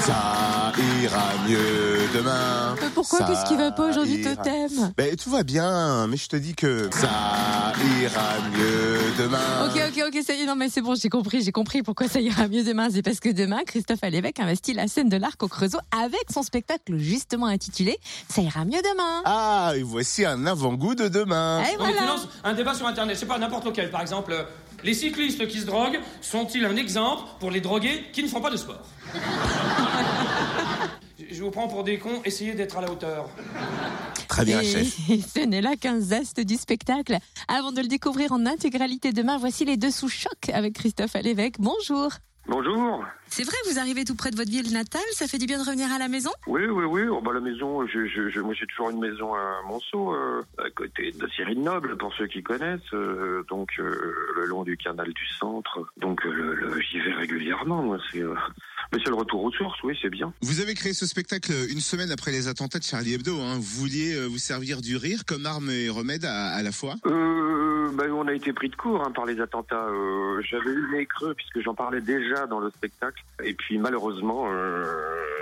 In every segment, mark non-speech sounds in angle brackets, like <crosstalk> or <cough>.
Ça ira mieux demain. Mais pourquoi? Ça Qu'est-ce qui va pas aujourd'hui, ira- Totem? Ben, tout va bien, mais je te dis que ça ira mieux demain. Ok, ok, ok, ça y est, non mais c'est bon, j'ai compris, j'ai compris pourquoi ça ira mieux demain. C'est parce que demain, Christophe Alévèque investit la scène de l'Arc au Creusot avec son spectacle justement intitulé Ça ira mieux demain. Ah, et voici un avant-goût de demain. Et tu voilà. lances un débat sur Internet, c'est pas n'importe lequel. Par exemple, euh, les cyclistes qui se droguent sont-ils un exemple pour les drogués qui ne font pas de sport? Je- vous prends pour des cons, essayez d'être à la hauteur. Très bien, et, chef. et <laughs> ce n'est là qu'un zeste du spectacle. Avant de le découvrir en intégralité demain, voici les deux sous choc avec Christophe Alévèque. Bonjour. Bonjour. C'est vrai, vous arrivez tout près de votre ville natale, ça fait du bien de revenir à la maison? Oui, oui, oui. Oh, bah, la maison, je, je, je- moi j'ai toujours une maison à Monceau, euh, à côté de Cyril Noble, pour ceux qui connaissent. euh, donc euh, le long du canal du centre. Donc euh, j'y vais régulièrement. Moi, c'est, euh, mais c'est le retour aux sources. Oui, c'est bien. Vous avez créé ce spectacle une semaine après les attentats de Charlie Hebdo. Hein. Vous vouliez euh, vous servir du rire comme arme et remède à, à la fois. Euh, bah, on a été pris de court hein, par les attentats. Euh, J'avais eu le nez creux puisque j'en parlais déjà dans le spectacle. Et puis malheureusement, euh,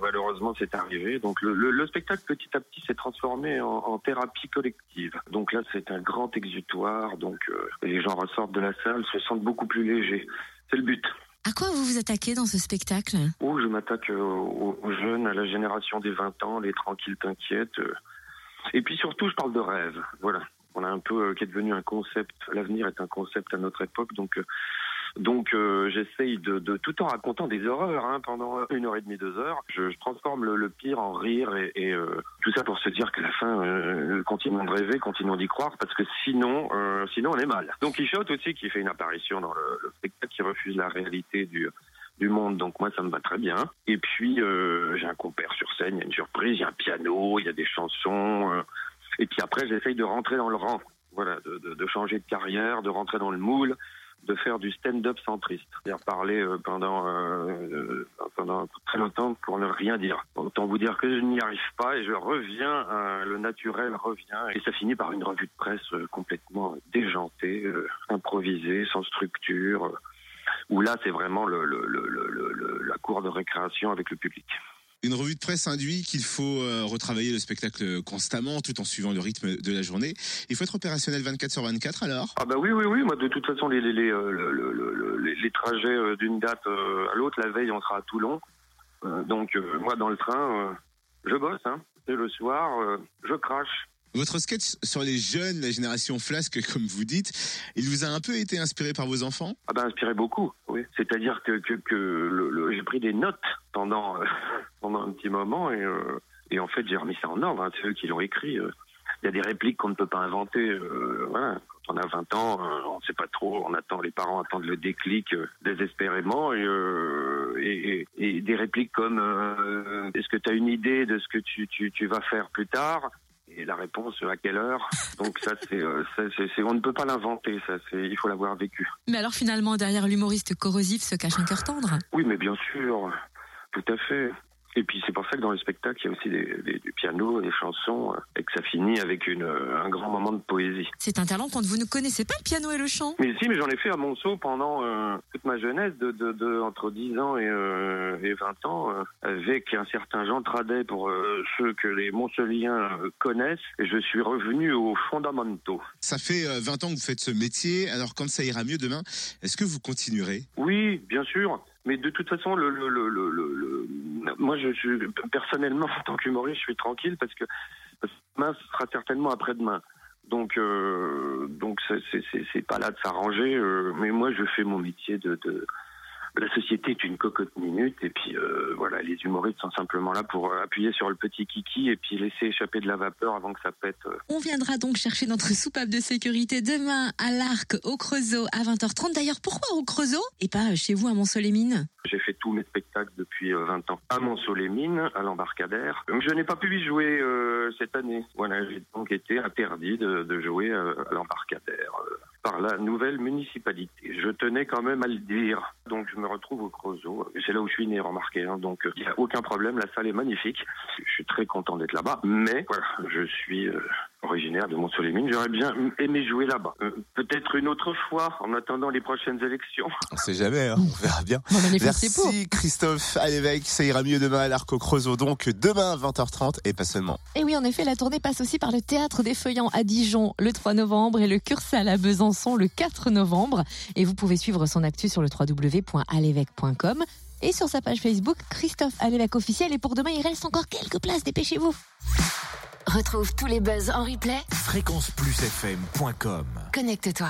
malheureusement, c'est arrivé. Donc le, le- le spectacle petit à petit s'est transformé en, en thérapie collective. Donc là, c'est un grand exutoire. Donc euh, les gens ressortent de la salle, se sentent beaucoup plus légers. C'est le but. À quoi vous vous attaquez dans ce spectacle? Où je m'attaque euh, aux, jeunes, à la génération des 20 ans, les tranquilles t'inquiètes. Et puis surtout, je parle de rêve. Voilà. On a un peu euh, qui est devenu un concept. L'avenir est un concept à notre époque, donc euh, donc euh, j'essaye de, de tout en racontant des horreurs hein, pendant une heure et demie, deux heures. Je, je transforme le, le pire en rire et, et, euh, tout ça pour se dire qu'à la fin, euh, continuons de rêver, continuons d'y croire, parce que sinon, euh, sinon on est mal. Don Quichotte aussi qui fait une apparition dans le, le spectacle, qui refuse la réalité du du monde, donc moi ça me va très bien. Et puis euh, j'ai un compère sur scène, il y a une surprise, il y a un piano, il y a des chansons, euh, et puis après j'essaye de rentrer dans le rang, voilà, de, de, de changer de carrière, de rentrer dans le moule, de faire du stand-up centriste, c'est-à-dire parler euh, pendant euh, euh, pendant très longtemps pour ne rien dire. Autant vous dire que je n'y arrive pas et je reviens, euh, le naturel revient et ça finit par une revue de presse complètement déjantée, euh, improvisée, sans structure. où là c'est vraiment le, le- le- la cour de récréation avec le public. Une revue de presse induit qu'il faut euh, retravailler le spectacle constamment tout en suivant le rythme de la journée. Il faut être opérationnel 24 sur 24 alors? Ah bah oui oui oui. Moi de toute façon les les les euh, le- le- le- les, trajets euh, d'une date à l'autre la veille on sera à Toulon. Donc moi dans le train je bosse hein. Et le soir je crache Votre sketch sur les jeunes, la génération flasque <laughs> comme vous dites, il vous a un peu été inspiré par vos enfants? Ah bah inspiré beaucoup oui. C'est-à-dire que que, j'ai pris des notes pendant <laughs> pendant un petit moment et euh, et en fait j'ai remis ça en ordre hein, c'est eux qui l'ont écrit euh. il y a des répliques qu'on ne peut pas inventer euh, quand on a 20 ans on ne sait pas trop on attend les parents attendent le déclic désespérément et, et, des répliques comme est-ce que tu as une idée de ce que tu, tu vas faire plus tard? Et la réponse à quelle heure? Donc ça c'est euh, c'est- on ne peut pas l'inventer ça c'est il faut l'avoir vécu. Mais alors finalement, derrière l'humoriste corrosif se cache un cœur tendre. oui mais bien sûr tout à fait et puis c'est pour ça que dans le spectacle il y a aussi des, des- du piano des chansons euh, et que ça finit avec une, euh, un grand moment de poésie C'est un talent quand vous ne connaissez pas le piano et le chant. Mais si, mais j'en ai fait à Monceau pendant euh, toute ma jeunesse, de, de, de entre 10 ans et, euh, et 20 ans, euh, avec un certain Jean Tradet pour euh, ceux que les Monceliens connaissent. Et je suis revenu aux fondamentaux. Ça fait euh, 20 ans que vous faites ce métier, alors quand ça ira mieux demain, est-ce que vous continuerez? Oui, bien sûr. Mais de toute façon, le, le, le, le, le- le- moi, je suis personnellement, <laughs> en tant qu'humoriste, je suis tranquille parce que demain, ce sera certainement après-demain. Donc, euh, donc c'est pas là de s'arranger. euh, mais moi, je fais mon métier de, de la société est une cocotte minute et puis euh, voilà, les humoristes sont simplement là pour euh, appuyer sur le petit kiki et puis laisser échapper de la vapeur avant que ça pète. euh. On viendra donc chercher notre soupape de sécurité demain à l'Arc au Creusot à 20h30. D'ailleurs, pourquoi au Creusot et pas chez vous à Mont-Soleil-Mines J'ai fait tous mes spectacles depuis euh, 20 ans à Mont-Soleil-Mines, à l'embarcadère. Je n'ai pas pu y jouer euh, cette année. Voilà, j'ai donc été interdit de, de jouer à l'embarcadère. Euh. par la nouvelle municipalité. Je tenais quand même à le dire. Donc je me retrouve au Creusot. C'est là où je suis né, remarquez. Hein. Donc il n'y a aucun problème, la salle est magnifique. Je suis très content d'être là-bas. Mais je suis euh, originaire de Mont-sur-les-Mines. J'aurais bien aimé jouer là-bas. Euh, Peut-être une autre fois, en attendant les prochaines élections. On sait jamais, hein, on verra bien. Bon, pour. Merci Christophe à l'évêque. Ça ira mieux demain à l'Arc au Creusot. Donc demain 20h30 et pas seulement. Et oui, en effet, la tournée passe aussi par le Théâtre des Feuillants à Dijon le 3 novembre et le Cursal à Besançon le 4 novembre. Et vous pouvez suivre son actu sur le www.alévêque.com et sur sa page Facebook Christophe Alévêque officiel. Et pour demain, il reste encore quelques places, dépêchez-vous. Retrouve tous les buzz en replay. Fréquenceplusfm.com Connecte-toi.